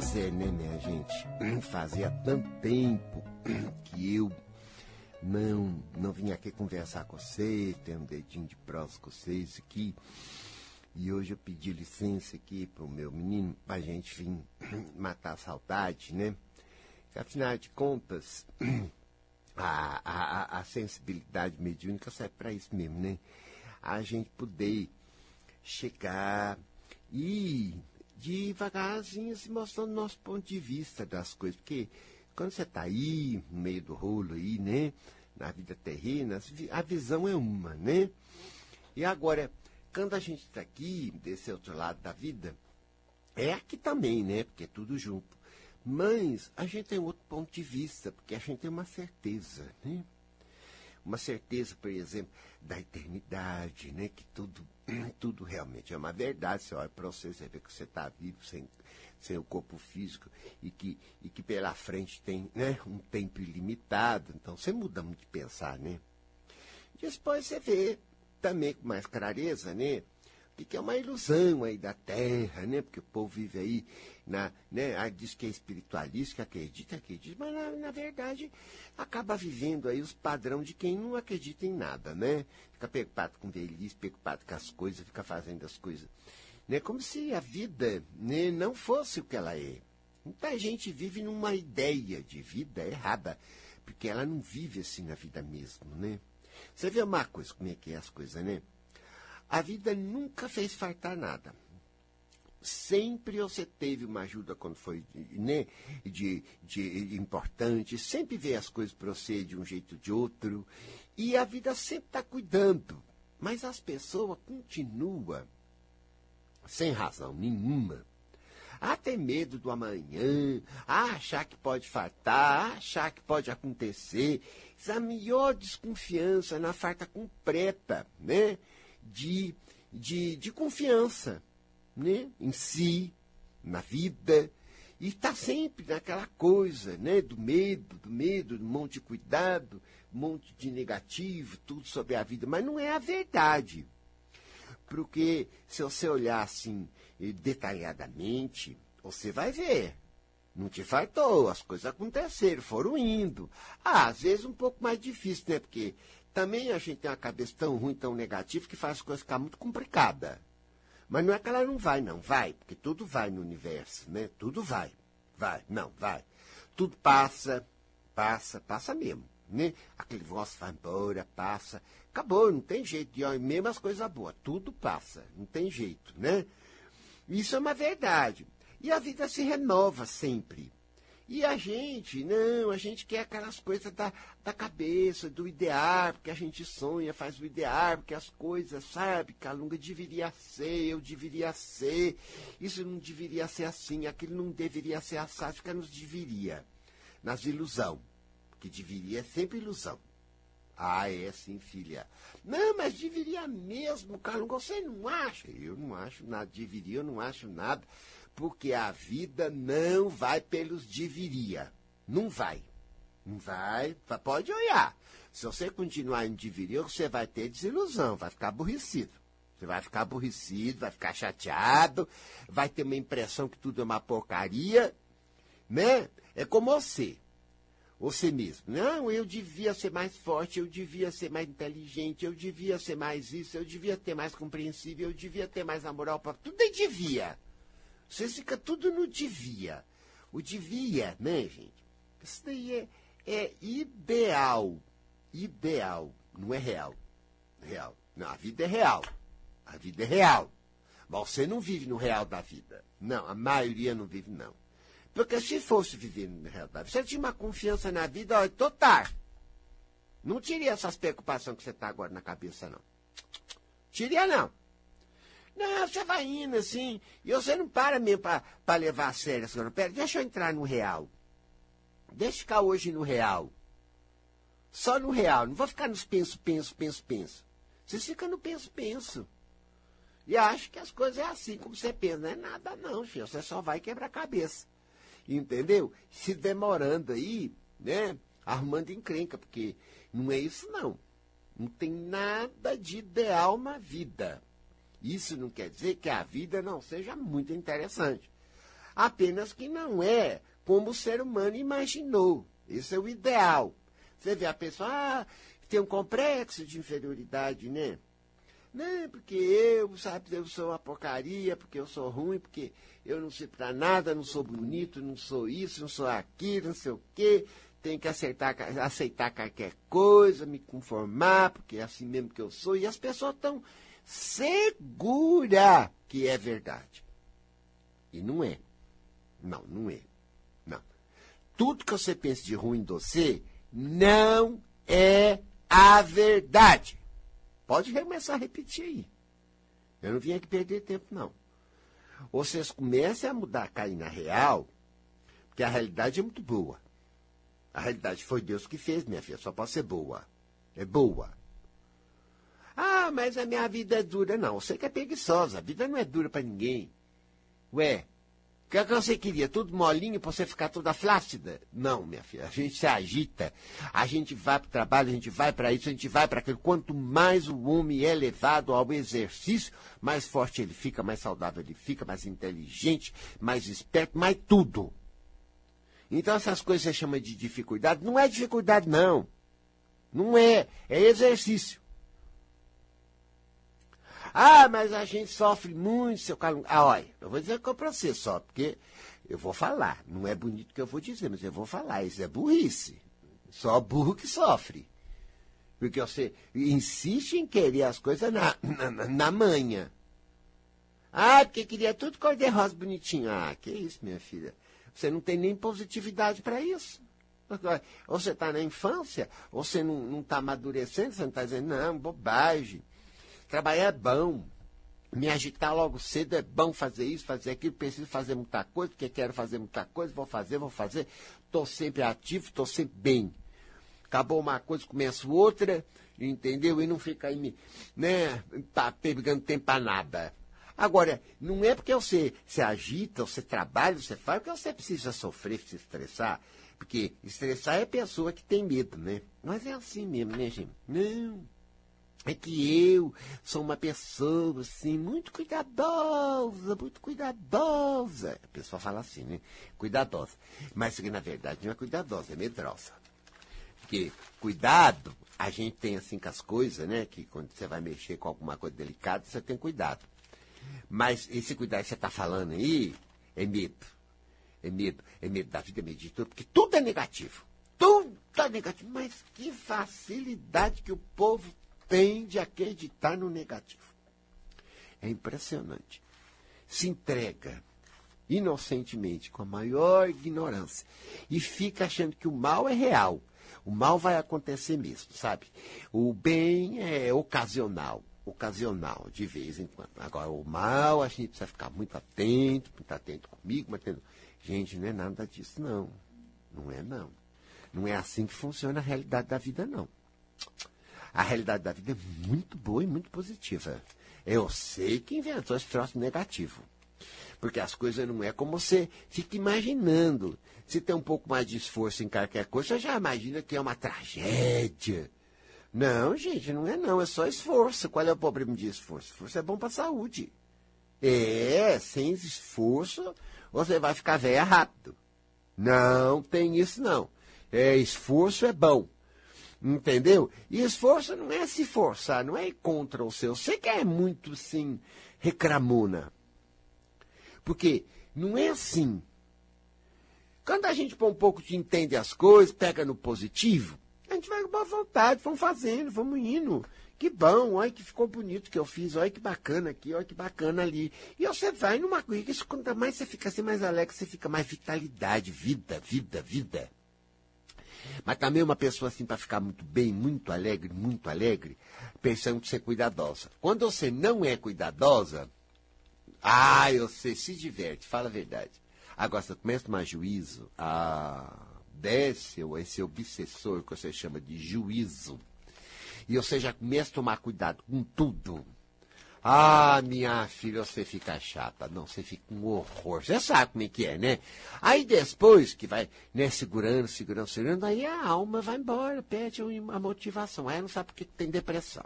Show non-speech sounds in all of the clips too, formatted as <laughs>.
Pois é, né, minha gente? Fazia tanto tempo que eu não não vim aqui conversar com vocês, ter um dedinho de prosa com vocês aqui. E hoje eu pedi licença aqui pro meu menino pra gente vir matar a saudade, né? Que, afinal de contas, a, a, a sensibilidade mediúnica serve para isso mesmo, né? A gente poder chegar e devagarzinho se mostrando nosso ponto de vista das coisas. Porque quando você está aí, no meio do rolo aí, né? Na vida terrena, a visão é uma, né? E agora, quando a gente está aqui, desse outro lado da vida, é aqui também, né? Porque é tudo junto. Mas a gente tem outro ponto de vista, porque a gente tem uma certeza, né? Uma certeza, por exemplo, da eternidade, né? Que tudo, <clears throat> tudo realmente é uma verdade. Você olha para você, você vê que você está vivo sem, sem o corpo físico e que, e que pela frente tem né, um tempo ilimitado. Então você muda muito de pensar, né? Depois você vê também com mais clareza, né? Que é uma ilusão aí da terra, né? Porque o povo vive aí na, né? Diz que é espiritualista, que acredita, acredita, mas na, na verdade acaba vivendo aí os padrões de quem não acredita em nada, né? Fica preocupado com velhice, preocupado com as coisas, fica fazendo as coisas, né? Como se a vida né, não fosse o que ela é. Muita gente vive numa ideia de vida errada, porque ela não vive assim na vida mesmo, né? Você vê uma coisa, como é que é as coisas, né? A vida nunca fez faltar nada. Sempre você teve uma ajuda quando foi né, de, de importante, sempre vê as coisas para você de um jeito ou de outro, e a vida sempre está cuidando. Mas as pessoas continuam, sem razão nenhuma, a ter medo do amanhã, a achar que pode faltar, a achar que pode acontecer. Essa maior desconfiança na farta completa, né? De, de, de confiança né? em si, na vida. E está sempre naquela coisa, né? Do medo, do medo, um monte de cuidado, um monte de negativo, tudo sobre a vida. Mas não é a verdade. Porque se você olhar assim detalhadamente, você vai ver. Não te faltou, as coisas aconteceram, foram indo. Ah, às vezes um pouco mais difícil, né? Porque também a gente tem uma cabeça tão ruim, tão negativa, que faz as coisas ficar muito complicadas. Mas não é que ela não vai, não. Vai, porque tudo vai no universo, né? Tudo vai. Vai, não, vai. Tudo passa, passa, passa mesmo, né? Aquele negócio vai embora, passa. Acabou, não tem jeito. E mesmo as coisas boas, tudo passa, não tem jeito, né? Isso é uma verdade. E a vida se renova sempre. E a gente, não, a gente quer aquelas coisas da, da cabeça, do idear, porque a gente sonha, faz o idear, porque as coisas, sabe, Calunga deveria ser, eu deveria ser, isso não deveria ser assim, aquilo não deveria ser assado, fica nos deveria, nas ilusão, que deveria é sempre ilusão. Ah, é sim, filha. Não, mas deveria mesmo, Calunga, você não acha? Eu não acho nada, deveria, eu não acho nada porque a vida não vai pelos deveria. Não vai. Não vai. Pode olhar. Se você continuar em deveria, você vai ter desilusão, vai ficar aborrecido. Você vai ficar aborrecido, vai ficar chateado, vai ter uma impressão que tudo é uma porcaria, né? É como você. Você mesmo. Não, eu devia ser mais forte, eu devia ser mais inteligente, eu devia ser mais isso, eu devia ter mais compreensível, eu devia ter mais na para tudo é devia. Você fica tudo no devia. O devia, né, gente? Isso daí é, é ideal. Ideal. Não é real. Real. Não, a vida é real. A vida é real. Mas você não vive no real da vida. Não, a maioria não vive, não. Porque se fosse viver no real da vida, você tinha uma confiança na vida, olha, total. Não teria essas preocupações que você está agora na cabeça, não. Teria, não. Não, você vai indo assim, e você não para mesmo para levar a sério essa coisa. Pera, deixa eu entrar no real. Deixa eu ficar hoje no real. Só no real. Não vou ficar nos penso, penso, penso, penso. Você fica no penso, penso. E acha que as coisas é assim como você pensa. Não é nada não, filho. Você só vai quebrar a cabeça. Entendeu? Se demorando aí, né? Arrumando encrenca, porque não é isso não. Não tem nada de ideal na vida. Isso não quer dizer que a vida não seja muito interessante. Apenas que não é como o ser humano imaginou. Esse é o ideal. Você vê a pessoa, ah, tem um complexo de inferioridade, né? Não, porque eu, sabe, eu sou uma porcaria, porque eu sou ruim, porque eu não sei pra nada, não sou bonito, não sou isso, não sou aquilo, não sei o quê. Tenho que acertar, aceitar qualquer coisa, me conformar, porque é assim mesmo que eu sou. E as pessoas estão seguras que é verdade. E não é. Não, não é. Não. Tudo que você pensa de ruim de você não é a verdade. Pode começar a repetir aí. Eu não vim aqui perder tempo, não. Vocês comecem a mudar, cair na real, porque a realidade é muito boa. A realidade foi Deus que fez, minha filha, só pode ser boa. É boa. Mas a minha vida é dura. Não, você que é preguiçosa. A vida não é dura para ninguém. Ué, o que, é que você queria? Tudo molinho para você ficar toda flácida? Não, minha filha. A gente se agita. A gente vai para o trabalho, a gente vai para isso, a gente vai para aquilo. Quanto mais o homem é levado ao exercício, mais forte ele fica, mais saudável ele fica, mais inteligente, mais esperto, mais tudo. Então essas coisas você chama de dificuldade. Não é dificuldade, não. Não é. É exercício. Ah, mas a gente sofre muito, seu Carlos. Ah, olha, eu vou dizer que é para você só, porque eu vou falar. Não é bonito que eu vou dizer, mas eu vou falar. Isso é burrice. Só burro que sofre. Porque você insiste em querer as coisas na, na, na manha. Ah, porque queria tudo cor-de-rosa bonitinho. Ah, que isso, minha filha. Você não tem nem positividade para isso. Ou você está na infância, ou você não está amadurecendo, você não está dizendo, não, bobagem. Trabalhar é bom. Me agitar logo cedo é bom fazer isso, fazer aquilo, preciso fazer muita coisa, porque quero fazer muita coisa, vou fazer, vou fazer. Estou sempre ativo, estou sempre bem. Acabou uma coisa, começo outra, entendeu? E não fica aí, me, né, tá pegando tempo para nada. Agora, não é porque você se agita, você trabalha, você faz, porque você precisa sofrer, se estressar. Porque estressar é pessoa que tem medo, né? Mas é assim mesmo, né, gente? Não é que eu sou uma pessoa, assim, muito cuidadosa, muito cuidadosa. A pessoa fala assim, né? Cuidadosa. Mas que na verdade não é cuidadosa, é medrosa. Porque cuidado, a gente tem assim com as coisas, né? Que quando você vai mexer com alguma coisa delicada, você tem cuidado. Mas esse cuidado que você está falando aí é medo. É medo. É medo da vida, é medo de tudo, porque tudo é negativo. Tudo é negativo. Mas que facilidade que o povo tem de acreditar no negativo. É impressionante. Se entrega inocentemente, com a maior ignorância, e fica achando que o mal é real. O mal vai acontecer mesmo, sabe? O bem é ocasional, ocasional, de vez em quando. Agora, o mal, a gente precisa ficar muito atento, muito atento comigo, mas. Gente, não é nada disso, não. Não é, não. Não é assim que funciona a realidade da vida, não a realidade da vida é muito boa e muito positiva. Eu sei que inventou esse troço negativo. Porque as coisas não é como você fica imaginando. Se tem um pouco mais de esforço em qualquer coisa, já imagina que é uma tragédia. Não, gente, não é não, é só esforço. Qual é o problema de esforço? Esforço é bom para a saúde. É, sem esforço, você vai ficar velha rápido. Não tem isso não. É, esforço é bom. Entendeu? E esforço não é se forçar, não é ir contra o seu. Você quer muito, sim, recramona. Porque não é assim. Quando a gente põe um pouco de entende as coisas, pega no positivo, a gente vai com boa vontade, vamos fazendo, vamos indo. Que bom, olha que ficou bonito que eu fiz, olha que bacana aqui, olha que bacana ali. E você vai numa coisa, quanto mais você fica assim mais alegre, você fica mais vitalidade, vida, vida, vida. Mas também uma pessoa assim para ficar muito bem, muito alegre, muito alegre, pensando ser cuidadosa. Quando você não é cuidadosa, ah, você se diverte, fala a verdade. Agora você começa a tomar juízo, ah, desce esse obsessor que você chama de juízo. E você já começa a tomar cuidado com tudo. Ah, minha filha, você fica chata. Não, você fica um horror. Você sabe como é que é, né? Aí depois que vai, né, segurando, segurando, segurando, aí a alma vai embora, perde a motivação. Aí não sabe porque tem depressão.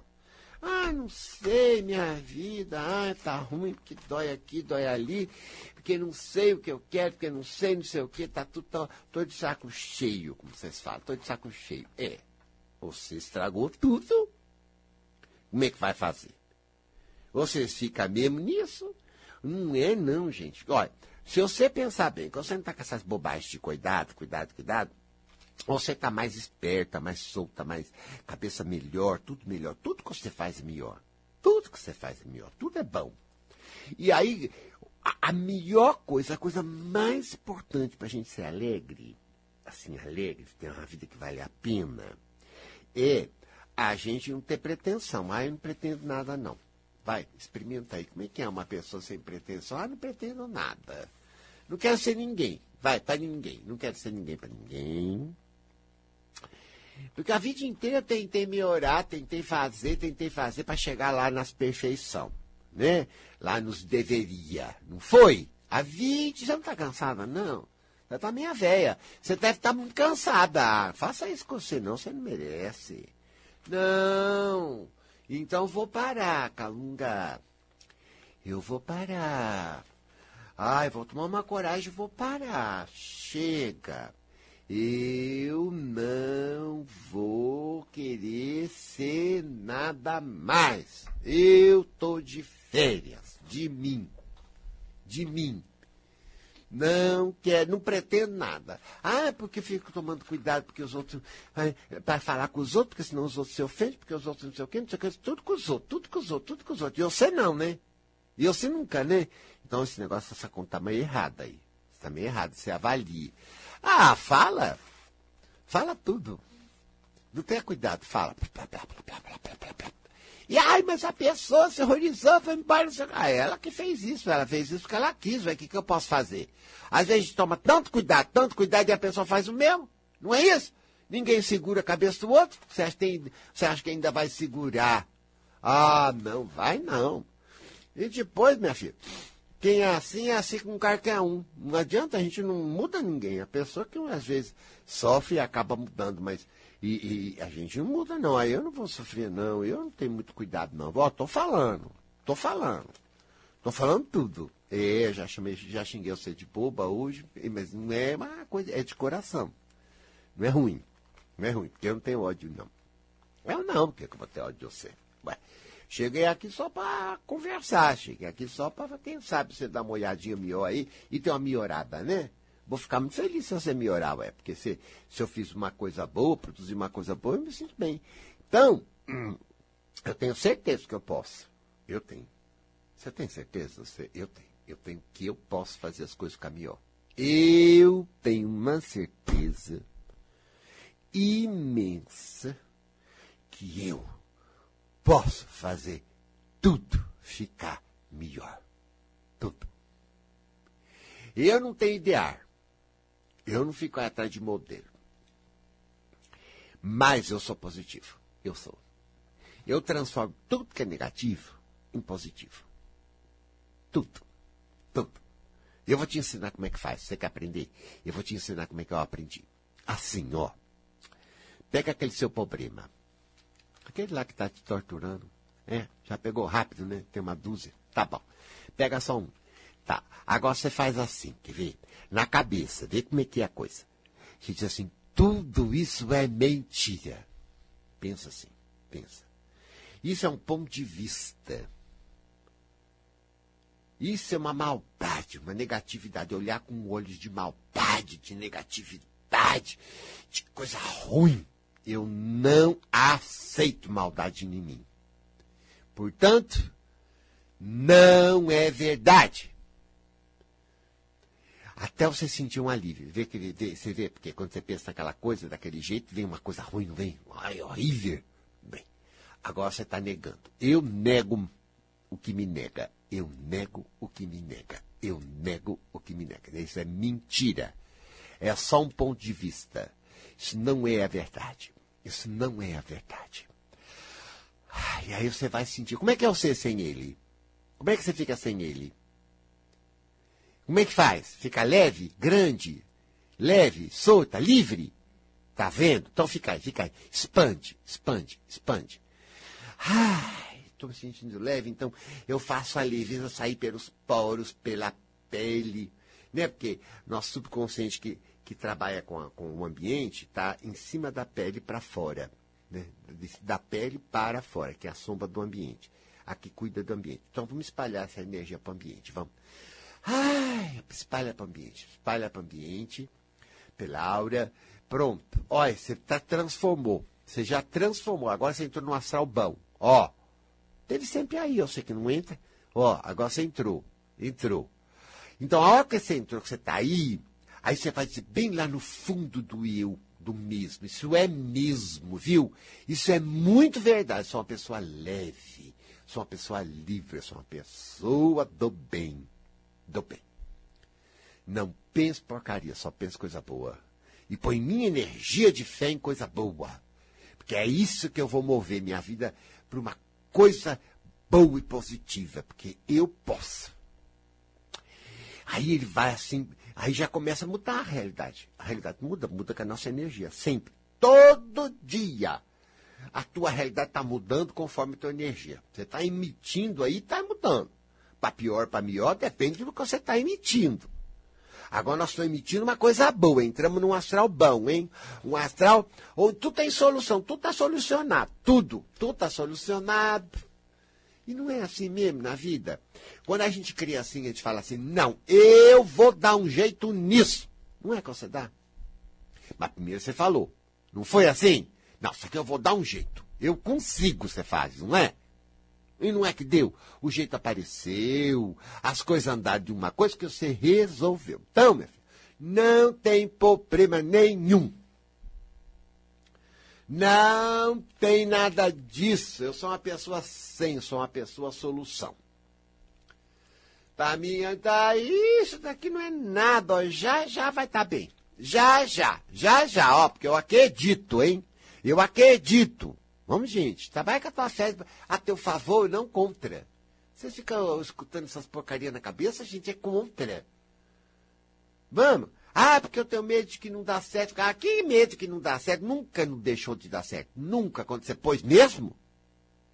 Ah, não sei, minha vida, ah, tá ruim, porque dói aqui, dói ali, porque não sei o que eu quero, porque não sei, não sei o que, tá tudo, tô, tô de saco cheio, como vocês falam, tô de saco cheio. É, você estragou tudo. Como é que vai fazer? Vocês ficam mesmo nisso? Não é não, gente. Olha, se você pensar bem, quando você não tá com essas bobagens de cuidado, cuidado, cuidado, você está mais esperta, mais solta, mais cabeça melhor, tudo melhor. Tudo que você faz é melhor. Tudo que você faz é melhor. Tudo é bom. E aí, a, a melhor coisa, a coisa mais importante para a gente ser alegre, assim, alegre, ter uma vida que vale a pena, é a gente não ter pretensão. Ah, eu não pretendo nada, não. Vai, experimenta aí. Como é que é uma pessoa sem pretensão? Ah, não pretendo nada. Não quero ser ninguém. Vai, para ninguém. Não quero ser ninguém para ninguém. Porque a vida inteira tentei melhorar, tentei fazer, tentei fazer para chegar lá nas perfeição, né? Lá nos deveria. Não foi? A vida, já não está cansada, não. Já está meia velha. Você deve estar tá muito cansada. Faça isso com você, não, você não merece. Não. Então vou parar, Calunga. Eu vou parar. Ai, vou tomar uma coragem e vou parar. Chega. Eu não vou querer ser nada mais. Eu tô de férias, de mim, de mim. Não quero, não pretendo nada. Ah, porque fico tomando cuidado, porque os outros. Para falar com os outros, porque senão os outros se ofendem, porque os outros não sei o quê, não sei o quê, tudo com os outros, tudo com os outros, tudo com os outros. E você não, né? E você nunca, né? Então esse negócio, essa conta tá meio errada aí. Está meio errado, você avalie. Ah, fala. Fala tudo. Não tenha cuidado, fala. E ai, mas a pessoa se horrorizou, foi embora. Ah, ela que fez isso, ela fez isso porque ela quis, o que, que eu posso fazer? Às vezes toma tanto cuidado, tanto cuidado e a pessoa faz o mesmo. Não é isso? Ninguém segura a cabeça do outro. Você acha, tem, você acha que ainda vai segurar? Ah, não, vai não. E depois, minha filha, quem é assim é assim com qualquer um. Não adianta, a gente não muda ninguém. A pessoa que às vezes sofre e acaba mudando, mas. E, e, a gente não muda, não. Aí eu não vou sofrer, não. Eu não tenho muito cuidado, não. Ó, tô falando. Tô falando. Tô falando tudo. É, já chamei, já xinguei você de boba hoje, mas não é uma coisa, é de coração. Não é ruim. Não é ruim, porque eu não tenho ódio, não. Eu não, porque eu vou ter ódio de você. Ué. Cheguei aqui só para conversar, cheguei aqui só para, quem sabe, você dar uma olhadinha melhor aí e ter uma melhorada, né? Vou ficar muito feliz se você melhorar, ué, porque se, se eu fiz uma coisa boa, produzi uma coisa boa, eu me sinto bem. Então, <clears throat> eu tenho certeza que eu posso. Eu tenho. Você tem certeza? Você? Eu tenho. Eu tenho que eu posso fazer as coisas ficar melhor. Eu tenho uma certeza imensa que eu posso fazer tudo ficar melhor. Tudo. Eu não tenho idear. Eu não fico atrás de modelo. Mas eu sou positivo. Eu sou. Eu transformo tudo que é negativo em positivo. Tudo. Tudo. Eu vou te ensinar como é que faz. Você quer aprender? Eu vou te ensinar como é que eu aprendi. Assim, ó. Pega aquele seu problema. Aquele lá que está te torturando. É, já pegou rápido, né? Tem uma dúzia. Tá bom. Pega só um. Tá. Agora você faz assim, quer ver? Na cabeça, vê como é que é a coisa. A gente diz assim, tudo isso é mentira. Pensa assim, pensa. Isso é um ponto de vista. Isso é uma maldade, uma negatividade. Olhar com olhos de maldade, de negatividade, de coisa ruim. Eu não aceito maldade em mim. Portanto, não é verdade. Até você sentir um alívio. Vê que, vê, você vê, porque quando você pensa naquela coisa, daquele jeito, vem uma coisa ruim, não vem? Ai, horrível. Bem, agora você está negando. Eu nego o que me nega. Eu nego o que me nega. Eu nego o que me nega. Isso é mentira. É só um ponto de vista. Isso não é a verdade. Isso não é a verdade. E aí você vai sentir. Como é que é você sem ele? Como é que você fica sem ele? Como é que faz? Fica leve, grande, leve, solta, livre? Tá vendo? Então fica aí, fica aí. Expande, expande, expande. Ai, estou me sentindo leve, então eu faço alívio, sair pelos poros, pela pele, né? Porque nosso subconsciente que, que trabalha com, a, com o ambiente está em cima da pele para fora, né? Da pele para fora, que é a sombra do ambiente, a que cuida do ambiente. Então vamos espalhar essa energia para o ambiente, vamos. Ai, espalha para o ambiente, espalha para o ambiente, pela aura. Pronto. Olha, você tá, transformou. Você já transformou. Agora você entrou no astral bom. Ó. Teve sempre aí, eu sei que não entra. Ó, agora você entrou. Entrou. Então, a hora que você entrou, que você está aí, aí você vai bem lá no fundo do eu, do mesmo. Isso é mesmo, viu? Isso é muito verdade. Sou uma pessoa leve. Sou uma pessoa livre. Sou uma pessoa do bem do bem. Não penso porcaria, só penso coisa boa. E põe minha energia de fé em coisa boa. Porque é isso que eu vou mover minha vida para uma coisa boa e positiva. Porque eu posso. Aí ele vai assim, aí já começa a mudar a realidade. A realidade muda, muda com a nossa energia, sempre. Todo dia. A tua realidade está mudando conforme a tua energia. Você está emitindo aí, está mudando para pior, para melhor, depende do que você está emitindo. Agora nós estamos emitindo uma coisa boa, entramos num astral bom, hein? Um astral onde tudo tem solução, tudo está solucionado, tudo, tudo está solucionado. E não é assim mesmo na vida. Quando a gente cria assim, a gente fala assim, não, eu vou dar um jeito nisso. Não é que você dá? Mas primeiro você falou, não foi assim? Não, só que eu vou dar um jeito. Eu consigo, você faz, não é? E não é que deu. O jeito apareceu, as coisas andaram de uma coisa que você resolveu. Então, meu filho, não tem problema nenhum. Não tem nada disso. Eu sou uma pessoa sem, sou uma pessoa solução. Pra mim, tá, isso daqui não é nada, ó, já já vai estar tá bem. Já já, já já, ó, porque eu acredito, hein? Eu acredito. Vamos, gente, trabalha com a tua fé a teu favor e não contra. Você fica escutando essas porcarias na cabeça, gente é contra. Vamos. Ah, porque eu tenho medo de que não dá certo. Ah, que medo que não dá certo? Nunca não deixou de dar certo. Nunca, quando você pôs mesmo?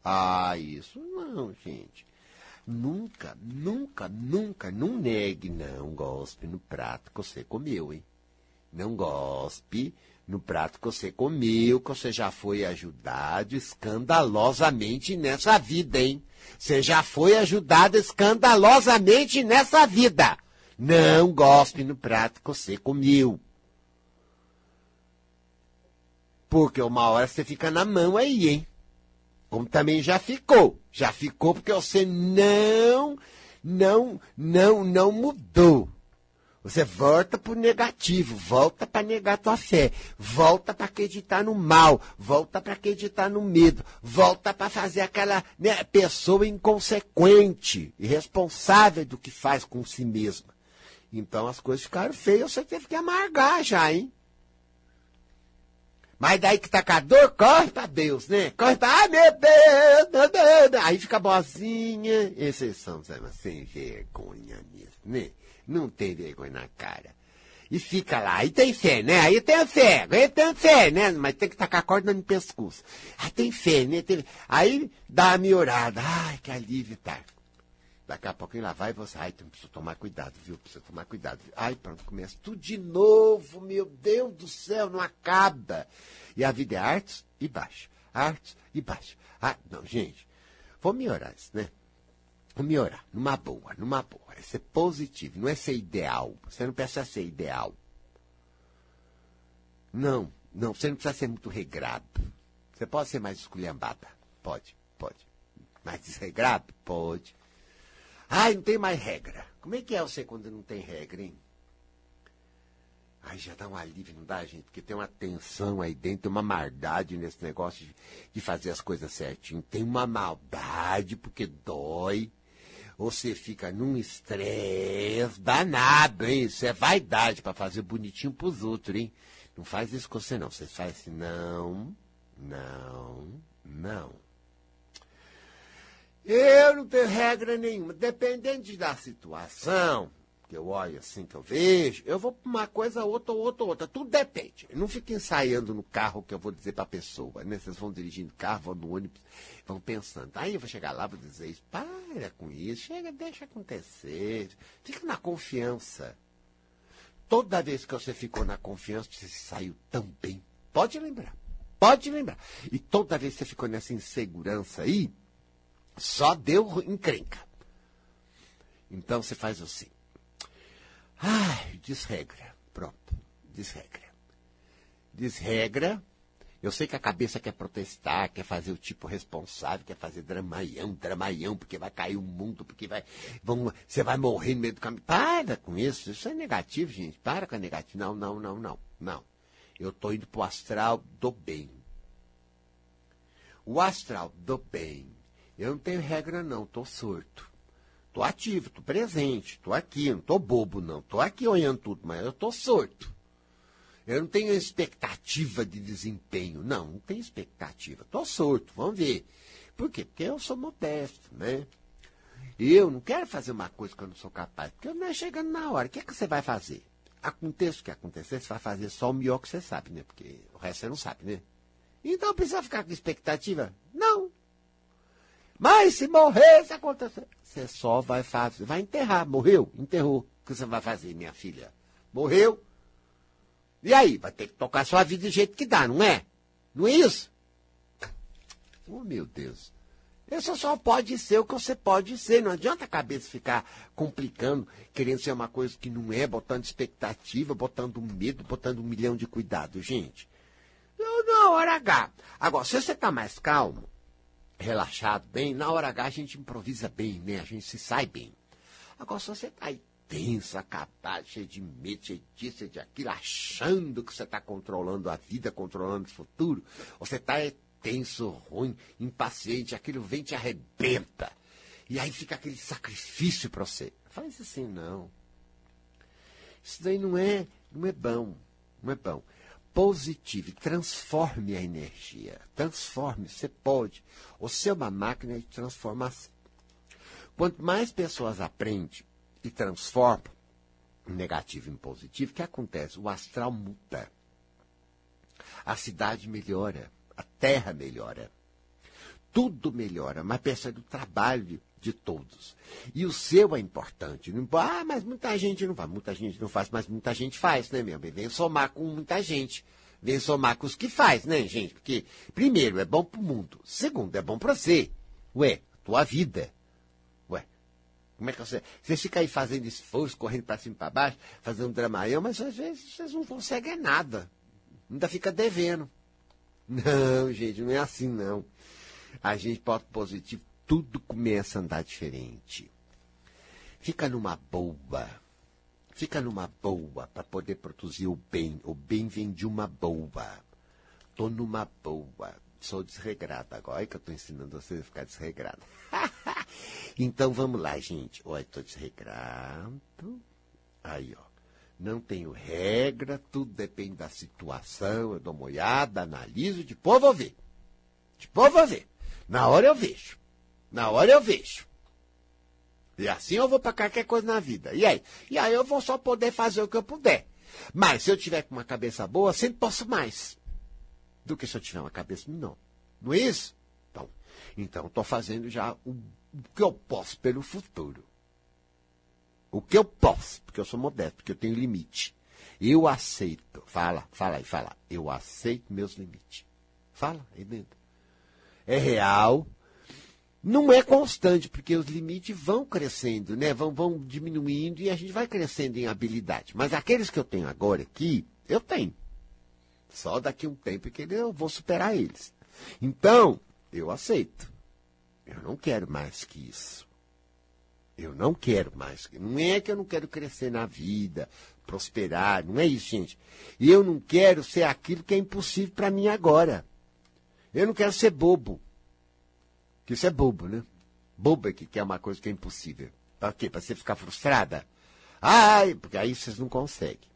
Ah, isso não, gente. Nunca, nunca, nunca, não negue, não gospe no prato que você comeu, hein? Não gospe no prato que você comeu, que você já foi ajudado escandalosamente nessa vida, hein? Você já foi ajudado escandalosamente nessa vida. Não gospe no prato que você comeu. Porque uma hora você fica na mão aí, hein? Como também já ficou. Já ficou porque você não, não, não, não mudou. Você volta para o negativo, volta para negar tua fé, volta para acreditar no mal, volta para acreditar no medo, volta para fazer aquela né, pessoa inconsequente, irresponsável do que faz com si mesma. Então as coisas ficaram feias, você teve que amargar já, hein? Mas daí que tá com a dor, corre para Deus, né? Corre para, ai meu Deus, meu Deus. Aí fica boazinha. Esses são sem vergonha mesmo, né? Não tem vergonha na cara. E fica lá. Aí tem fé, né? Aí tem fé. Aí tem fé, né? Mas tem que tacar a corda no pescoço. Aí tem fé, né? Tem... Aí dá a miorada. Ai, que alívio, tá. Daqui a pouco lá vai você. Ai, precisa tomar cuidado, viu? Precisa tomar cuidado. Ai, pronto, começa tudo de novo. Meu Deus do céu, não acaba. E a vida é artes e baixo. Artes e baixo. Ah, não, gente. Vou melhorar isso, né? Melhorar, numa boa, numa boa. É ser positivo, não é ser ideal. Você não precisa ser ideal. Não, não, você não precisa ser muito regrado. Você pode ser mais esculhambada. Pode, pode. Mais desregrado? Pode. Ai, não tem mais regra. Como é que é você quando não tem regra, hein? Ai, já dá um alívio, não dá, gente? Porque tem uma tensão aí dentro, uma maldade nesse negócio de, de fazer as coisas certinho. Tem uma maldade, porque dói você fica num estresse danado, hein? Isso é vaidade para fazer bonitinho pros outros, hein? Não faz isso com você, não. Você faz assim, não, não, não. Eu não tenho regra nenhuma. Dependendo da situação, que eu olho assim, que eu vejo, eu vou para uma coisa, outra, outra, outra. Tudo depende. Eu não fico ensaiando no carro que eu vou dizer para a pessoa, né? Vocês vão dirigindo carro, vão no ônibus, vão pensando. Aí eu vou chegar lá, vou dizer isso, para com isso, chega, deixa acontecer. Fica na confiança. Toda vez que você ficou na confiança, você saiu tão bem. Pode lembrar. Pode lembrar. E toda vez que você ficou nessa insegurança aí, só deu encrenca. Então você faz assim. Ai, desregra. Pronto. Desregra. Desregra. Eu sei que a cabeça quer protestar, quer fazer o tipo responsável, quer fazer dramaião, dramaião, porque vai cair o mundo, porque vai. Vão, você vai morrer no meio do caminho. Para com isso. Isso é negativo, gente. Para com a negativo. Não, não, não, não. Não. Eu estou indo para o astral do bem. O astral do bem. Eu não tenho regra, não. Estou surto. Tô ativo, tô presente, tô aqui, não tô bobo, não. Tô aqui olhando tudo, mas eu tô sorto. Eu não tenho expectativa de desempenho. Não, não tenho expectativa. Tô sorto, vamos ver. Por quê? Porque eu sou modesto, né? Eu não quero fazer uma coisa que eu não sou capaz, porque eu não é chegando na hora. O que é que você vai fazer? Aconteça o que acontecer, você vai fazer só o melhor que você sabe, né? Porque o resto você não sabe, né? Então precisa ficar com expectativa? Não. Mas se morrer, se acontecer, você só vai fazer, vai enterrar. Morreu? Enterrou. O que você vai fazer, minha filha? Morreu? E aí? Vai ter que tocar sua vida do jeito que dá, não é? Não é isso? Oh, meu Deus. Isso só pode ser o que você pode ser. Não adianta a cabeça ficar complicando, querendo ser uma coisa que não é, botando expectativa, botando medo, botando um milhão de cuidados, gente. Não, na hora H. Agora, se você está mais calmo, relaxado, bem, na hora H a gente improvisa bem, né? A gente se sai bem. Agora, se você está aí tenso, acabado, cheio de medo, cheio disso, cheio de aquilo, achando que você está controlando a vida, controlando o futuro, você está tenso, ruim, impaciente, aquilo vem e te arrebenta. E aí fica aquele sacrifício para você. Faz assim, não. Isso daí não é, não é bom. Não é bom positive, transforme a energia. Transforme, você pode. Você é uma máquina de transformação. Quanto mais pessoas aprendem e transformam, negativo em positivo, o que acontece? O astral muda. A cidade melhora, a terra melhora. Tudo melhora, mas percebe do trabalho de todos. E o seu é importante. Não, ah, mas muita gente não faz. Muita gente não faz, mas muita gente faz, né, meu bem? Vem somar com muita gente. Vem somar com os que faz, né, gente? Porque, primeiro, é bom pro mundo. Segundo, é bom para você. Ué, tua vida. Ué, como é que você. Você fica aí fazendo esforço, correndo para cima e para baixo, fazendo dramaião, mas às vezes vocês não conseguem nada. Ainda fica devendo. Não, gente, não é assim, não. A gente pode positivo tudo começa a andar diferente. Fica numa boa. Fica numa boa para poder produzir o bem. O bem vem de uma boa. Tô numa boa. Sou desregrada agora. Olha que eu tô ensinando você a ficar desregrado. <laughs> então vamos lá, gente. Olha, tô desregrado. Aí, ó. Não tenho regra, tudo depende da situação. Eu dou uma olhada, analiso, depois vou ver. Depois vou ver. Na hora eu vejo. Na hora eu vejo. E assim eu vou para qualquer coisa na vida. E aí? E aí eu vou só poder fazer o que eu puder. Mas se eu tiver com uma cabeça boa, sempre posso mais. Do que se eu tiver uma cabeça não. Não é isso? Então, então estou fazendo já o, o que eu posso pelo futuro. O que eu posso, porque eu sou modesto, porque eu tenho limite. Eu aceito. Fala, fala aí, fala. Eu aceito meus limites. Fala aí dentro. É real, não é constante, porque os limites vão crescendo, né? Vão, vão diminuindo e a gente vai crescendo em habilidade. Mas aqueles que eu tenho agora aqui, eu tenho. Só daqui a um tempo que eu vou superar eles. Então, eu aceito. Eu não quero mais que isso. Eu não quero mais. Não é que eu não quero crescer na vida, prosperar, não é isso, gente. E eu não quero ser aquilo que é impossível para mim agora. Eu não quero ser bobo. Que isso é bobo, né? Bobo é que quer uma coisa que é impossível. Para quê? Para você ficar frustrada? Ai, porque aí vocês não conseguem.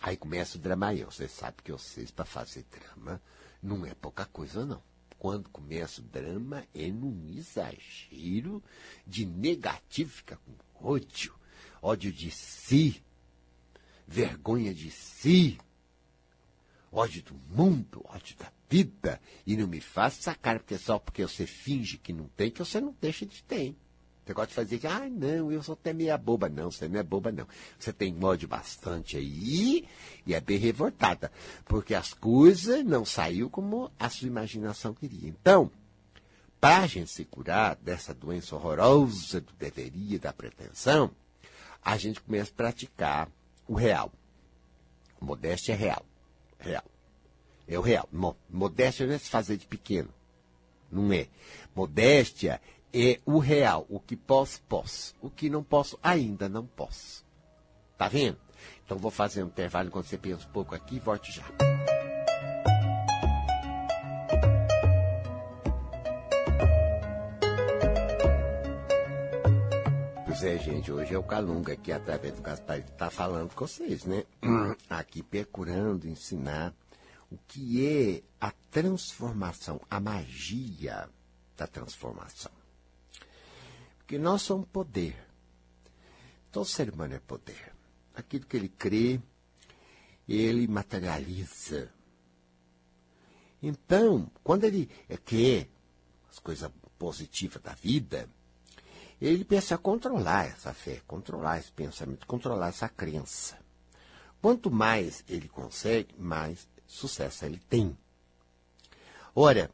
Aí começa o dramaião. Você sabe que vocês, para fazer drama, não é pouca coisa, não. Quando começa o drama, é num exagero de negativo, fica com ódio. ódio de si, vergonha de si, ódio do mundo, ódio da vida. E não me faça essa cara, porque só porque você finge que não tem, que você não deixa de ter. Você gosta de fazer que, ah, não, eu sou até meia boba. Não, você não é boba, não. Você tem ódio bastante aí e é bem revoltada. Porque as coisas não saiu como a sua imaginação queria. Então, para a gente se curar dessa doença horrorosa do deveria, da pretensão, a gente começa a praticar o real. Modéstia é real. Real. É o real. Modéstia não é se fazer de pequeno. Não é. Modéstia é o real. O que posso, posso. O que não posso, ainda não posso. Tá vendo? Então vou fazer um intervalo enquanto você pensa um pouco aqui e volte já. É, gente, hoje é o Calunga aqui, através do Gaspar, está falando com vocês, né? <clears throat> Aqui procurando ensinar o que é a transformação, a magia da transformação. Porque nós somos poder. Então o ser humano é poder. Aquilo que ele crê, ele materializa. Então, quando ele quer as coisas positivas da vida, ele pensa controlar essa fé, controlar esse pensamento, controlar essa crença. Quanto mais ele consegue, mais sucesso ele tem. Ora,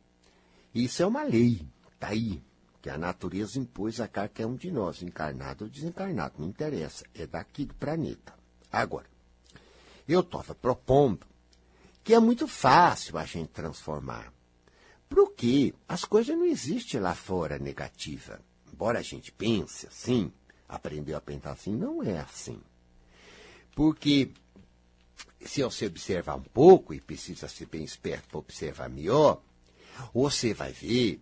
isso é uma lei, está aí, que a natureza impôs a qualquer um de nós, encarnado ou desencarnado, não interessa, é daqui do planeta. Agora, eu estava propondo que é muito fácil a gente transformar. Porque as coisas não existem lá fora negativa. Embora a gente pense assim, aprendeu a pensar assim, não é assim. Porque se você observar um pouco, e precisa ser bem esperto para observar melhor, você vai ver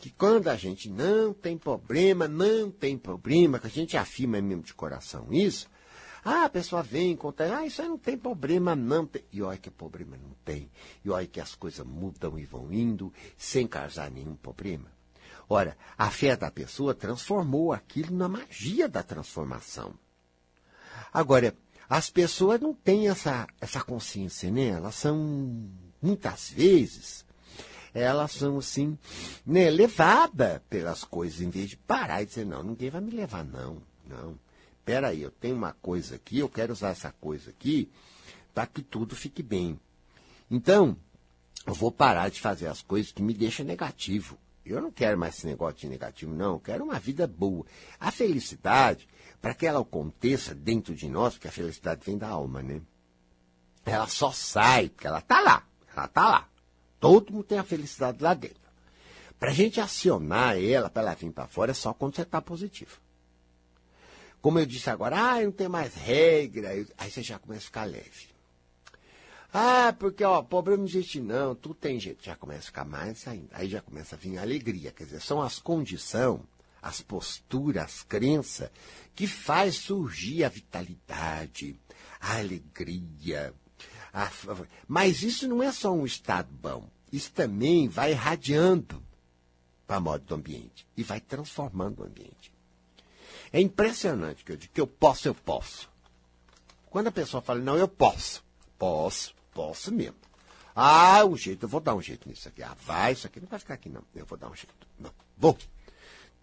que quando a gente não tem problema, não tem problema, que a gente afirma mesmo de coração isso, ah, a pessoa vem conta, ah, isso aí não tem problema, não tem. E olha que problema não tem. E olha que as coisas mudam e vão indo sem causar nenhum problema. Ora, a fé da pessoa transformou aquilo na magia da transformação. Agora, as pessoas não têm essa, essa consciência, né? Elas são, muitas vezes, elas são assim, né, levadas pelas coisas, em vez de parar e dizer, não, ninguém vai me levar, não, não. Peraí, eu tenho uma coisa aqui, eu quero usar essa coisa aqui para que tudo fique bem. Então, eu vou parar de fazer as coisas que me deixam negativo. Eu não quero mais esse negócio de negativo, não. Eu quero uma vida boa. A felicidade para que ela aconteça dentro de nós, porque a felicidade vem da alma, né? Ela só sai, porque ela está lá. Ela está lá. Todo mundo tem a felicidade lá dentro. Para a gente acionar ela, para ela vir para fora, é só quando você está positivo. Como eu disse agora, ah, não tem mais regra, aí você já começa a ficar leve. Ah, porque, ó, problema não existe não, tudo tem jeito. Já começa a ficar mais ainda. Aí já começa a vir a alegria. Quer dizer, são as condições as posturas, as crenças, que faz surgir a vitalidade, a alegria. A... Mas isso não é só um estado bom. Isso também vai irradiando para a moda do ambiente e vai transformando o ambiente. É impressionante que eu digo que eu posso, eu posso. Quando a pessoa fala, não, eu posso. Posso, posso mesmo. Ah, um jeito, eu vou dar um jeito nisso aqui. Ah, vai, isso aqui não vai ficar aqui, não. Eu vou dar um jeito. Não, vou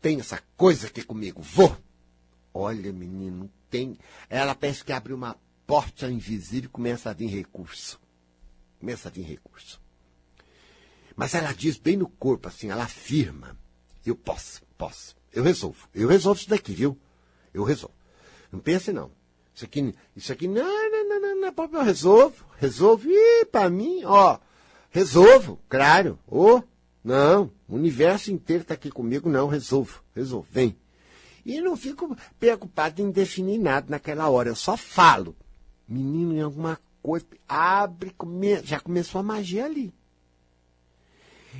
tem essa coisa aqui comigo, vou. Olha, menino, tem. Ela pensa que abre uma porta invisível e começa a vir recurso. Começa a vir recurso. Mas ela diz bem no corpo, assim, ela afirma. Eu posso, posso. Eu resolvo. Eu resolvo isso daqui, viu? Eu resolvo. Não pense, não. Isso aqui, isso aqui, não, não, não, não, não é eu resolvo. Resolvo. Ih, pra mim, ó. Resolvo, claro. Ô, oh, não, o universo inteiro está aqui comigo, não, resolvo, resolvo, vem. E não fico preocupado em definir nada naquela hora, eu só falo. Menino, em alguma coisa, abre, come, já começou a magia ali.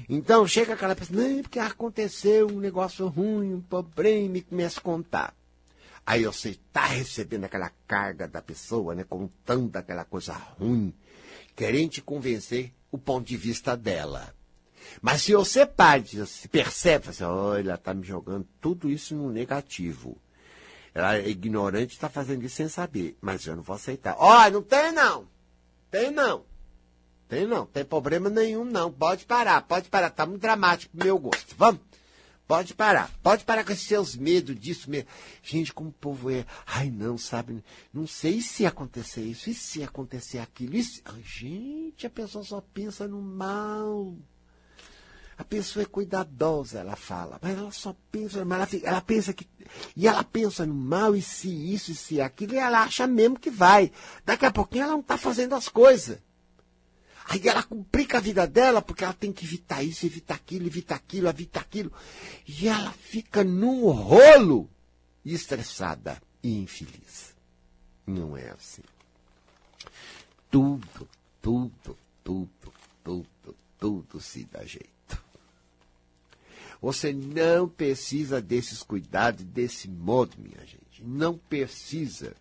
Então chega aquela pessoa, não, porque aconteceu um negócio ruim, um problema, e começa a contar. Aí você está recebendo aquela carga da pessoa, né, contando aquela coisa ruim, querendo te convencer o ponto de vista dela. Mas se você parte, se percebe, assim, olha, ela está me jogando tudo isso no negativo. Ela é ignorante está fazendo isso sem saber. Mas eu não vou aceitar. Ó, não tem não. Tem não. Tem não. Tem problema nenhum não. Pode parar, pode parar. Tá muito dramático pro meu gosto. Vamos. Pode parar. Pode parar com esses seus medos disso mesmo. Gente, como o povo é. Ai, não, sabe? Não sei se acontecer isso, e se acontecer aquilo. Isso... Ai, gente, a pessoa só pensa no mal. A pessoa é cuidadosa, ela fala, mas ela só pensa, mas ela, ela pensa que. E ela pensa no mal, e se isso, e se aquilo, e ela acha mesmo que vai. Daqui a pouquinho ela não está fazendo as coisas. Aí ela complica a vida dela, porque ela tem que evitar isso, evitar aquilo, evitar aquilo, evitar aquilo. E ela fica num rolo estressada e infeliz. Não é assim. Tudo, tudo, tudo, tudo, tudo se dá jeito. Você não precisa desses cuidados desse modo, minha gente. Não precisa.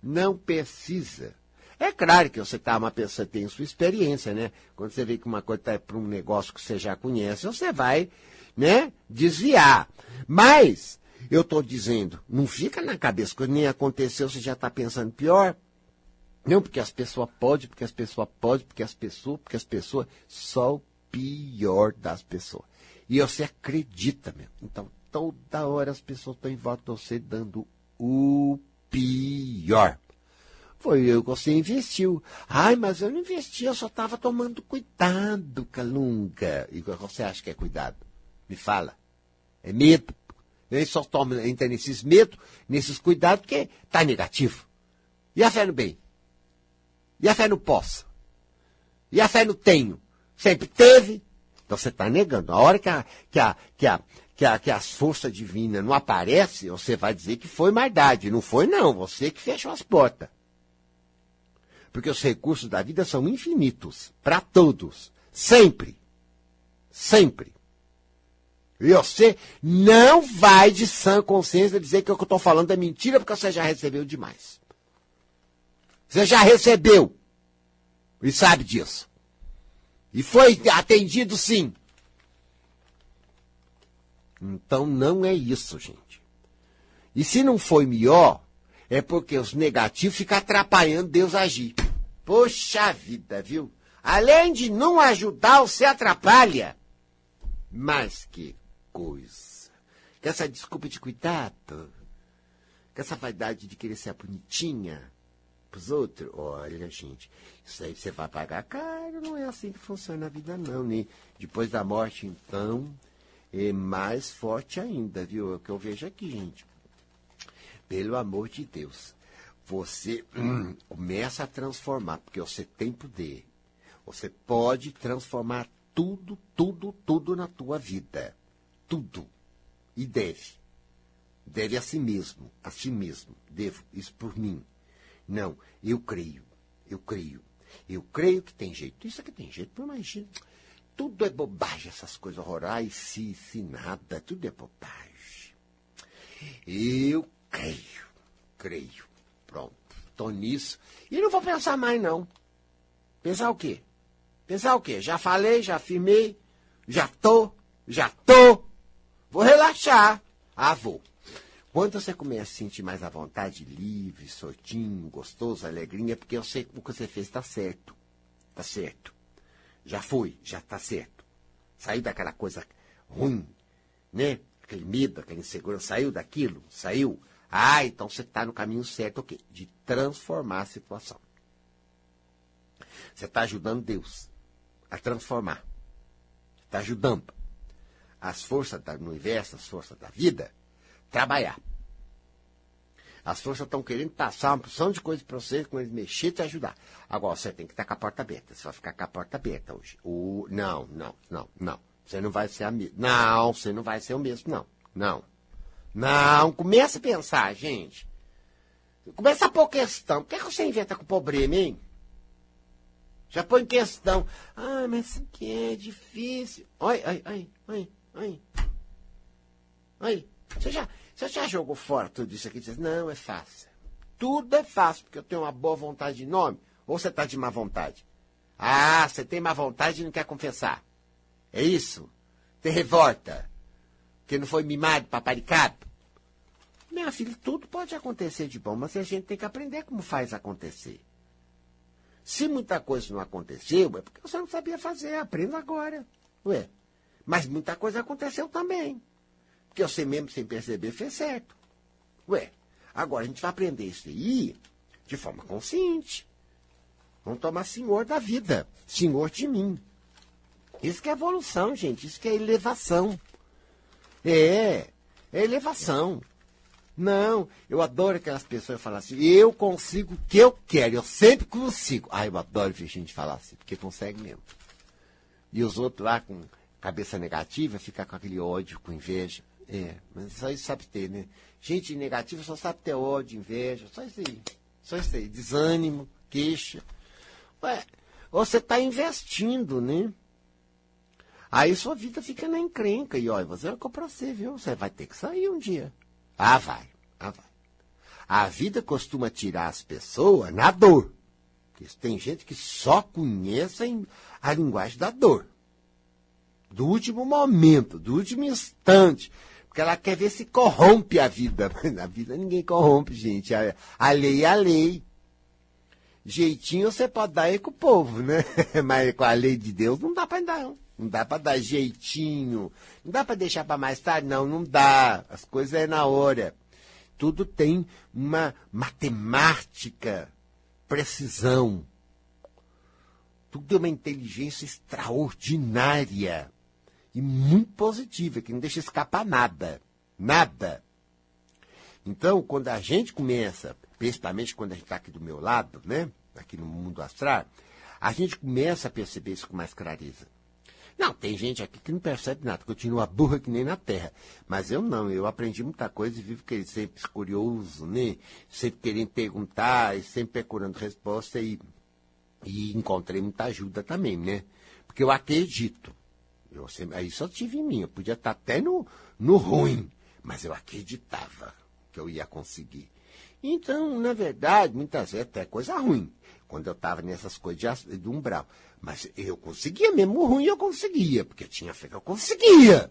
Não precisa. É claro que você tá uma pessoa tem sua experiência, né? Quando você vê que uma coisa está para um negócio que você já conhece, você vai, né, desviar. Mas eu estou dizendo, não fica na cabeça que nem aconteceu, você já está pensando pior. Não, porque as pessoas podem, porque as pessoas podem, porque as pessoas, porque as pessoas, só o pior das pessoas. E você acredita mesmo. Então, toda hora as pessoas estão em volta de você dando o pior. Foi eu que você investiu. Ai, mas eu não investi, eu só estava tomando cuidado, Calunga. E você acha que é cuidado? Me fala. É medo. Ele só toma, entra nesses medos, nesses cuidados, porque está negativo. E a fé no bem? E a fé no posso? E a fé no tenho? Sempre teve? Então você está negando. A hora que a, que a, que a, que, a, que as não aparecem, você vai dizer que foi maldade. Não foi, não. Você que fechou as portas. Porque os recursos da vida são infinitos para todos. Sempre. Sempre. E você não vai de sã consciência dizer que o que eu estou falando é mentira porque você já recebeu demais. Você já recebeu. E sabe disso. E foi atendido sim. Então não é isso, gente. E se não foi melhor, é porque os negativos ficam atrapalhando Deus agir. Poxa vida, viu? Além de não ajudar, você atrapalha. Mas que coisa. Com essa desculpa de cuidado, com essa vaidade de querer ser bonitinha pros outros, olha, gente, isso aí você vai pagar caro, não é assim que funciona a vida, não. Nem depois da morte, então, é mais forte ainda, viu? É o que eu vejo aqui, gente. Pelo amor de Deus. Você hum, <clears throat> começa a transformar, porque você tem poder. Você pode transformar tudo, tudo, tudo na tua vida. Tudo. E deve. Deve a si mesmo, a si mesmo. Devo isso por mim. Não, eu creio. Eu creio. Eu creio que tem jeito. Isso aqui tem jeito, não imagina. Tudo é bobagem, essas coisas horrorais, se, se nada, tudo é bobagem. Eu creio, creio. Pronto, estou nisso. E não vou pensar mais, não. Pensar o quê? Pensar o quê? Já falei, já firmei, já tô, já tô. Vou relaxar. Ah, vou. Quando você começa a sentir mais à vontade, livre, soltinho, gostoso, alegrinha, é porque eu sei que o que você fez está certo. Está certo. Já foi, já está certo. Saiu daquela coisa ruim, né? Aquele medo, aquela insegurança, saiu daquilo, saiu. Ah, então você está no caminho certo, o quê? De transformar a situação. Você está ajudando Deus a transformar. Está ajudando as forças do universo, as forças da vida, trabalhar. As forças estão querendo passar uma porção de coisas para você, com eles mexer e te ajudar. Agora, você tem que estar com a porta aberta. Você vai ficar com a porta aberta hoje. O, não, não, não, não. Você não vai ser a mesma. Não, você não vai ser o mesmo, não. Não. Não, começa a pensar, gente. Começa a pôr questão. Por que, é que você inventa com problema, hein? Já põe questão. Ah, mas isso aqui é difícil. Oi, oi, oi, oi, oi. Oi. Você já, você já jogou fora tudo isso aqui? Diz, não, é fácil. Tudo é fácil, porque eu tenho uma boa vontade de nome. Ou você está de má vontade? Ah, você tem má vontade e não quer confessar. É isso? Tem revolta que não foi mimado, paparicado. Minha filha, tudo pode acontecer de bom, mas a gente tem que aprender como faz acontecer. Se muita coisa não aconteceu, é porque você não sabia fazer, aprenda agora. Ué, mas muita coisa aconteceu também. Porque você mesmo, sem perceber, fez certo. Ué, agora a gente vai aprender isso aí de forma consciente. Vamos tomar senhor da vida, senhor de mim. Isso que é evolução, gente. Isso que é elevação. É, é elevação. Não, eu adoro aquelas pessoas que falam assim, eu consigo o que eu quero, eu sempre consigo. Ah, eu adoro ver gente falar assim, porque consegue mesmo. E os outros lá com cabeça negativa, ficar com aquele ódio, com inveja. É, mas só isso sabe ter, né? Gente negativa só sabe ter ódio, inveja, só isso aí. Só isso aí. Desânimo, queixa. Ué, você está investindo, né? Aí sua vida fica na encrenca. E olha, você é pra você, viu? Você vai ter que sair um dia. Ah, vai. Ah, vai. A vida costuma tirar as pessoas na dor. Tem gente que só conhece a linguagem da dor do último momento, do último instante. Porque ela quer ver se corrompe a vida. <laughs> Na vida ninguém corrompe, gente. A, a lei é a lei. Jeitinho você pode dar aí com o povo, né? <laughs> Mas com a lei de Deus não dá para dar, não. Não dá para dar jeitinho. Não dá para deixar para mais tarde, não. Não dá. As coisas é na hora. Tudo tem uma matemática, precisão. Tudo é uma inteligência extraordinária e muito positiva, que não deixa escapar nada. Nada. Então, quando a gente começa, principalmente quando a gente está aqui do meu lado, né? Aqui no mundo astral, a gente começa a perceber isso com mais clareza. Não, tem gente aqui que não percebe nada, continua burra que nem na terra. Mas eu não, eu aprendi muita coisa e vivo que sempre curioso, né? Sempre querendo perguntar e sempre procurando resposta e, e encontrei muita ajuda também, né? Porque eu acredito. Eu sempre, isso eu tive em mim. Eu podia estar até no, no ruim, mas eu acreditava que eu ia conseguir. Então, na verdade, muitas vezes até coisa ruim, quando eu estava nessas coisas de, de umbral. Mas eu conseguia, mesmo ruim eu conseguia, porque eu tinha fé que eu conseguia.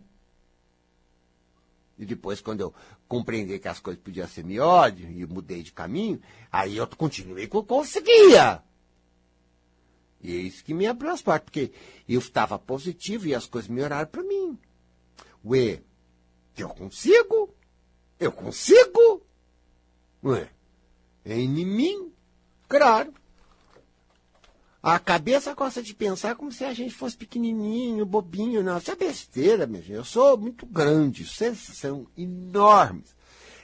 E depois, quando eu compreendi que as coisas podiam ser melhores e mudei de caminho, aí eu continuei que eu conseguia. E é isso que me abriu as portas, porque eu estava positivo e as coisas melhoraram para mim. Ué, eu consigo? Eu consigo? Ué, é em mim? Claro. A cabeça gosta de pensar como se a gente fosse pequenininho, bobinho. Não, isso é besteira, meu gente. Eu sou muito grande, vocês são enormes.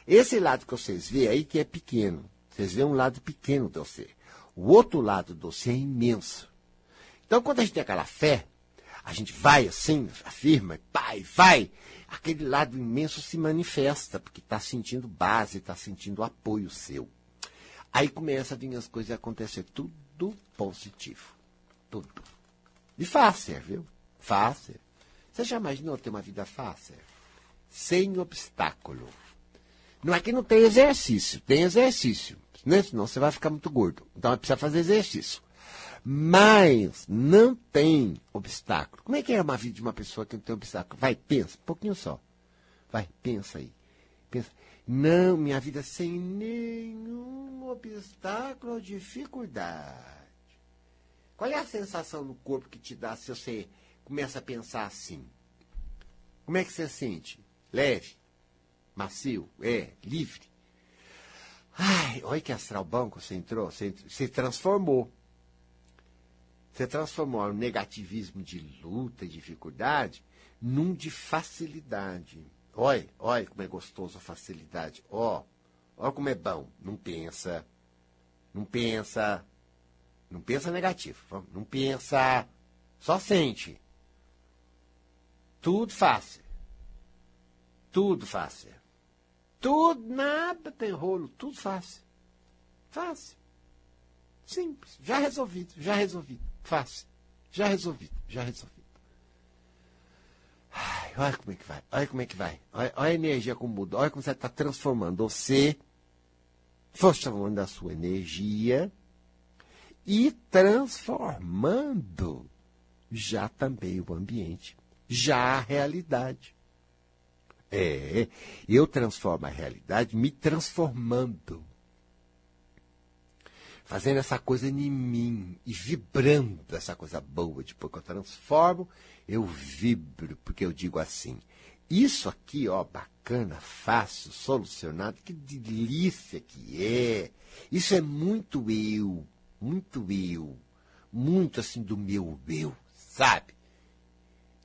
Esse lado que vocês veem aí que é pequeno. Vocês veem um lado pequeno do ser. O outro lado do ser é imenso. Então, quando a gente tem aquela fé, a gente vai assim, afirma, pai, vai. Aquele lado imenso se manifesta, porque está sentindo base, está sentindo apoio seu. Aí começa a vir as coisas acontecer, tudo positivo. Tudo. E fácil, viu? Fácil. Você já imaginou ter uma vida fácil? Sem obstáculo. Não é que não tem exercício, tem exercício né? Senão você vai ficar muito gordo. Então precisa fazer exercício. Mas não tem obstáculo. Como é que é uma vida de uma pessoa que não tem obstáculo? Vai, pensa, um pouquinho só. Vai, pensa aí. Pensa. Não, minha vida sem nenhum obstáculo ou dificuldade. Qual é a sensação no corpo que te dá se você começa a pensar assim? Como é que você sente? Leve? Macio? É? Livre? Ai, olha que astral banco você entrou, você se transformou. Você transformou o negativismo de luta e dificuldade num de facilidade. Olha, olha como é gostoso a facilidade. Ó, olha como é bom. Não pensa, não pensa, não pensa negativo. Não pensa, só sente. Tudo fácil. Tudo fácil. Tudo, nada tem rolo, tudo fácil. Fácil. Simples. Já resolvido, já resolvido. Fácil. Já resolvido, já resolvido. Ai, olha como é que vai, olha como é que vai. Olha, olha a energia como muda, olha como você está transformando você, transformando a sua energia e transformando já também o ambiente, já a realidade. É, eu transformo a realidade me transformando. Fazendo essa coisa em mim e vibrando essa coisa boa. Depois que eu transformo, eu vibro, porque eu digo assim: isso aqui, ó, bacana, fácil, solucionado, que delícia que é. Isso é muito eu, muito eu, muito assim do meu eu, sabe?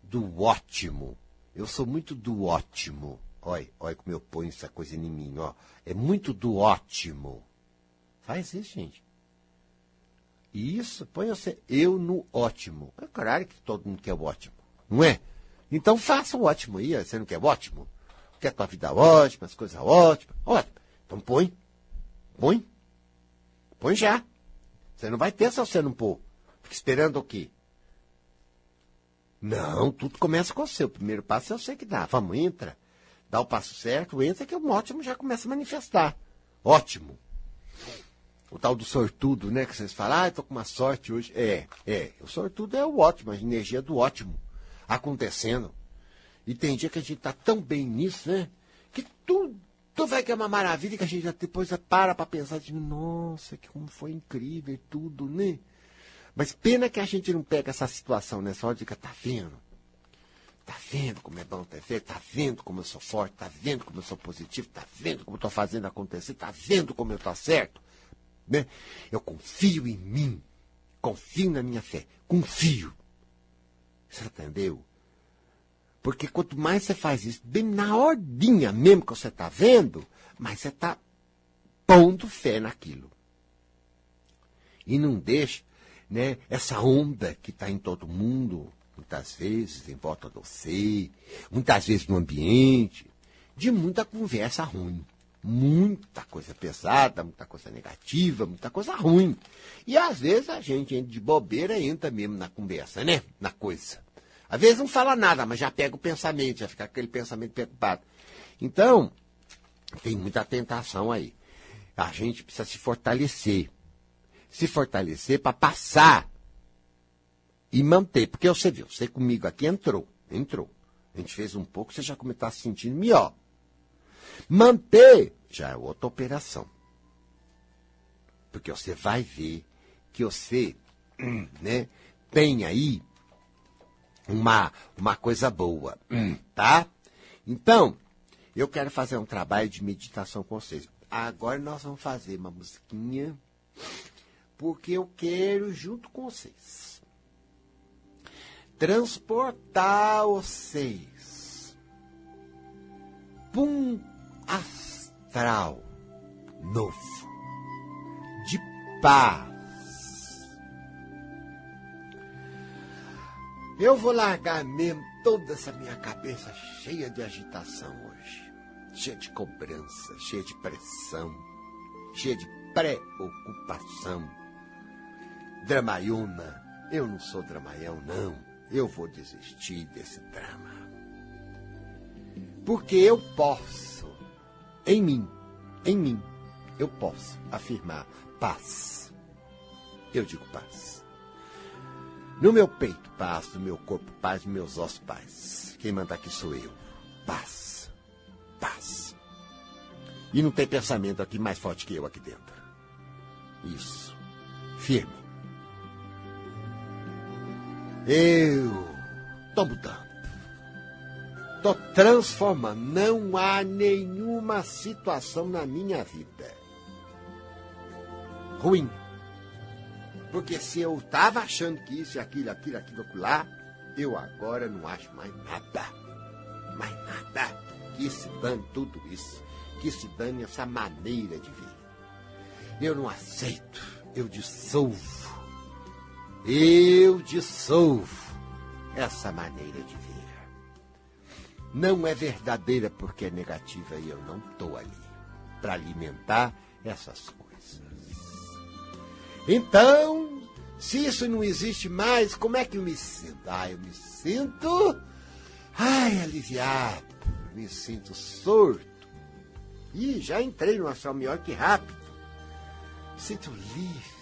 Do ótimo. Eu sou muito do ótimo. Olha, olha como eu ponho essa coisa em mim, ó. É muito do ótimo. Faz isso, gente. Isso, põe você, eu no ótimo. É claro que todo mundo quer o ótimo, não é? Então faça o ótimo aí, você não quer o ótimo? Quer a tua vida ótima, as coisas ótimas? Ótimo. Então põe. Põe. Põe já. Você não vai ter se você não pôr. Fica esperando o quê? Não, tudo começa com você. O primeiro passo é você que dá. Vamos, entra. Dá o passo certo, entra que o ótimo já começa a manifestar. Ótimo. O tal do sortudo, né? Que vocês falam, ah, tô com uma sorte hoje. É, é. O sortudo é o ótimo, a energia do ótimo acontecendo. E tem dia que a gente tá tão bem nisso, né? Que tudo, vai que é uma maravilha que a gente depois para para pensar de, nossa, que como foi incrível tudo, né? Mas pena que a gente não pega essa situação nessa hora e fica, tá vendo? Tá vendo como é bom ter feito? Tá vendo como eu sou forte? Tá vendo como eu sou positivo? Tá vendo como eu tô fazendo acontecer? Tá vendo como eu tô certo? Né? Eu confio em mim. Confio na minha fé. Confio. Você entendeu? Porque quanto mais você faz isso, bem na ordinha mesmo que você está vendo, mais você está pondo fé naquilo. E não deixa né, essa onda que está em todo mundo, muitas vezes em volta de você, muitas vezes no ambiente, de muita conversa ruim. Muita coisa pesada, muita coisa negativa, muita coisa ruim. E às vezes a gente de bobeira entra mesmo na conversa, né? Na coisa. Às vezes não fala nada, mas já pega o pensamento, já fica aquele pensamento preocupado. Então, tem muita tentação aí. A gente precisa se fortalecer se fortalecer para passar e manter. Porque você viu, você comigo aqui entrou, entrou. A gente fez um pouco, você já está se sentindo melhor. Manter já é outra operação. Porque você vai ver que você <clears throat> né, tem aí uma, uma coisa boa, tá? Então, eu quero fazer um trabalho de meditação com vocês. Agora nós vamos fazer uma musiquinha porque eu quero, junto com vocês, transportar vocês para um astral novo, de paz. Eu vou largar mesmo toda essa minha cabeça cheia de agitação hoje, cheia de cobrança, cheia de pressão, cheia de preocupação Dramaiuna, eu não sou dramaião, não. Eu vou desistir desse drama. Porque eu posso, em mim, em mim, eu posso afirmar paz. Eu digo paz. No meu peito, paz. No meu corpo, paz. Nos meus ossos, paz. Quem manda aqui sou eu. Paz. Paz. E não tem pensamento aqui mais forte que eu aqui dentro. Isso. Firme. Eu estou mudando. Estou transformando. Não há nenhuma situação na minha vida ruim. Porque se eu estava achando que isso, aquilo, aquilo, aquilo, lá, eu agora não acho mais nada. Mais nada. Que se dane tudo isso. Que se dane essa maneira de ver. Eu não aceito. Eu dissolvo eu dissolvo essa maneira de ver. Não é verdadeira porque é negativa e eu não estou ali para alimentar essas coisas. Então, se isso não existe mais, como é que eu me sinto? Ah, eu me sinto. Ai, aliviado. Me sinto sorto. Ih, já entrei melhor que rápido. Me sinto livre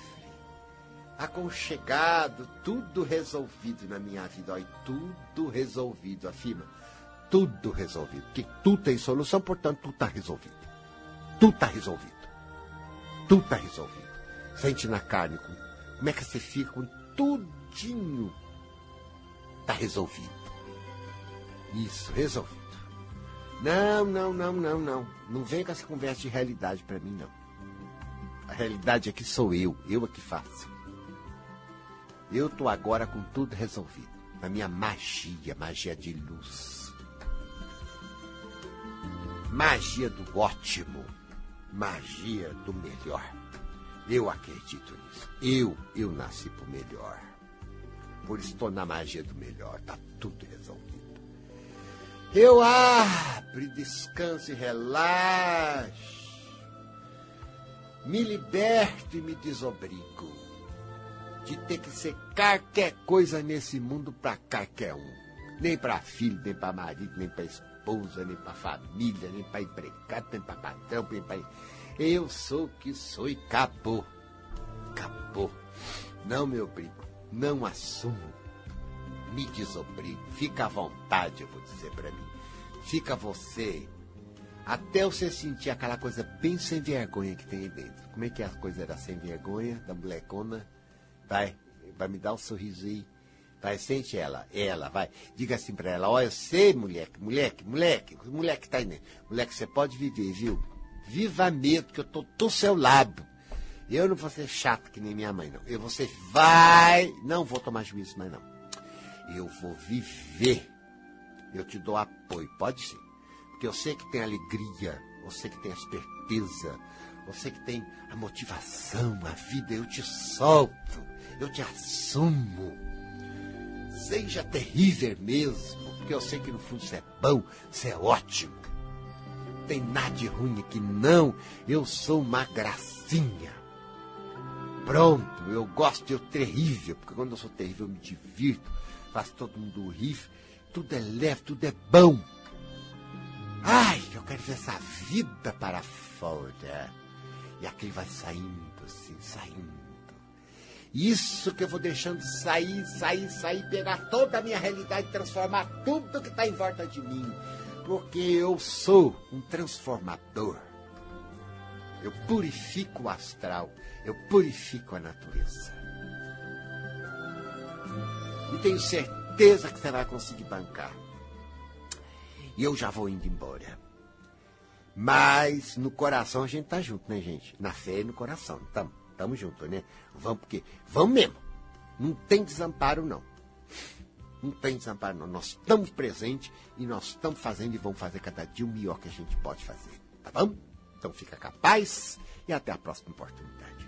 aconchegado, tudo resolvido na minha vida. Olha, tudo resolvido, afirma. Tudo resolvido. Porque tudo tem solução, portanto, tudo está resolvido. Tudo está resolvido. Tudo está resolvido. Sente na carne. Como é que você fica com tudinho? Está resolvido. Isso, resolvido. Não, não, não, não, não. Não vem com essa conversa de realidade para mim, não. A realidade aqui sou eu. Eu é que faço. Eu tô agora com tudo resolvido. Na minha magia, magia de luz. Magia do ótimo. Magia do melhor. Eu acredito nisso. Eu, eu nasci pro melhor. Por isso estou na magia do melhor. Tá tudo resolvido. Eu abro, descanso e relaxo. Me liberto e me desobrigo de ter que ser qualquer coisa nesse mundo para qualquer um. Nem para filho, nem para marido, nem para esposa, nem para família, nem para empregado, nem para patrão, nem para. Eu sou que sou e acabou. Acabou. Não me obrigo, não assumo. Me desobrigo. Fica à vontade, eu vou dizer para mim. Fica você. Até você sentir aquela coisa bem sem vergonha que tem aí dentro. Como é que é a coisa era sem vergonha, da molecona? Vai, vai me dar um sorriso aí. Vai, sente ela, ela, vai. Diga assim pra ela, olha, eu sei, moleque, moleque, moleque, moleque tá aí. Moleque, você pode viver, viu? Viva mesmo, que eu tô do seu lado. Eu não vou ser chato que nem minha mãe, não. Eu, você vai, não vou tomar juízo mais, não. Eu vou viver. Eu te dou apoio, pode ser. Porque eu sei que tem alegria, eu sei que tem esperteza, sei que tem a motivação, a vida, eu te solto eu te assumo. Seja terrível mesmo, porque eu sei que no fundo você é bom, você é ótimo. Não tem nada de ruim aqui, não. Eu sou uma gracinha. Pronto, eu gosto de eu terrível, porque quando eu sou terrível eu me divirto, faço todo mundo rir, tudo é leve, tudo é bom. Ai, eu quero ver essa vida para fora. E aquele vai saindo, assim, saindo isso que eu vou deixando sair, sair, sair, pegar toda a minha realidade e transformar tudo que está em volta de mim. Porque eu sou um transformador. Eu purifico o astral, eu purifico a natureza. E tenho certeza que você vai conseguir bancar. E eu já vou indo embora. Mas no coração a gente tá junto, né, gente? Na fé e no coração, estamos tamo junto, né? Vamos porque vamos mesmo. Não tem desamparo, não. Não tem desamparo, não. Nós estamos presentes e nós estamos fazendo e vamos fazer cada dia o melhor que a gente pode fazer. Tá bom? Então fica capaz e até a próxima oportunidade.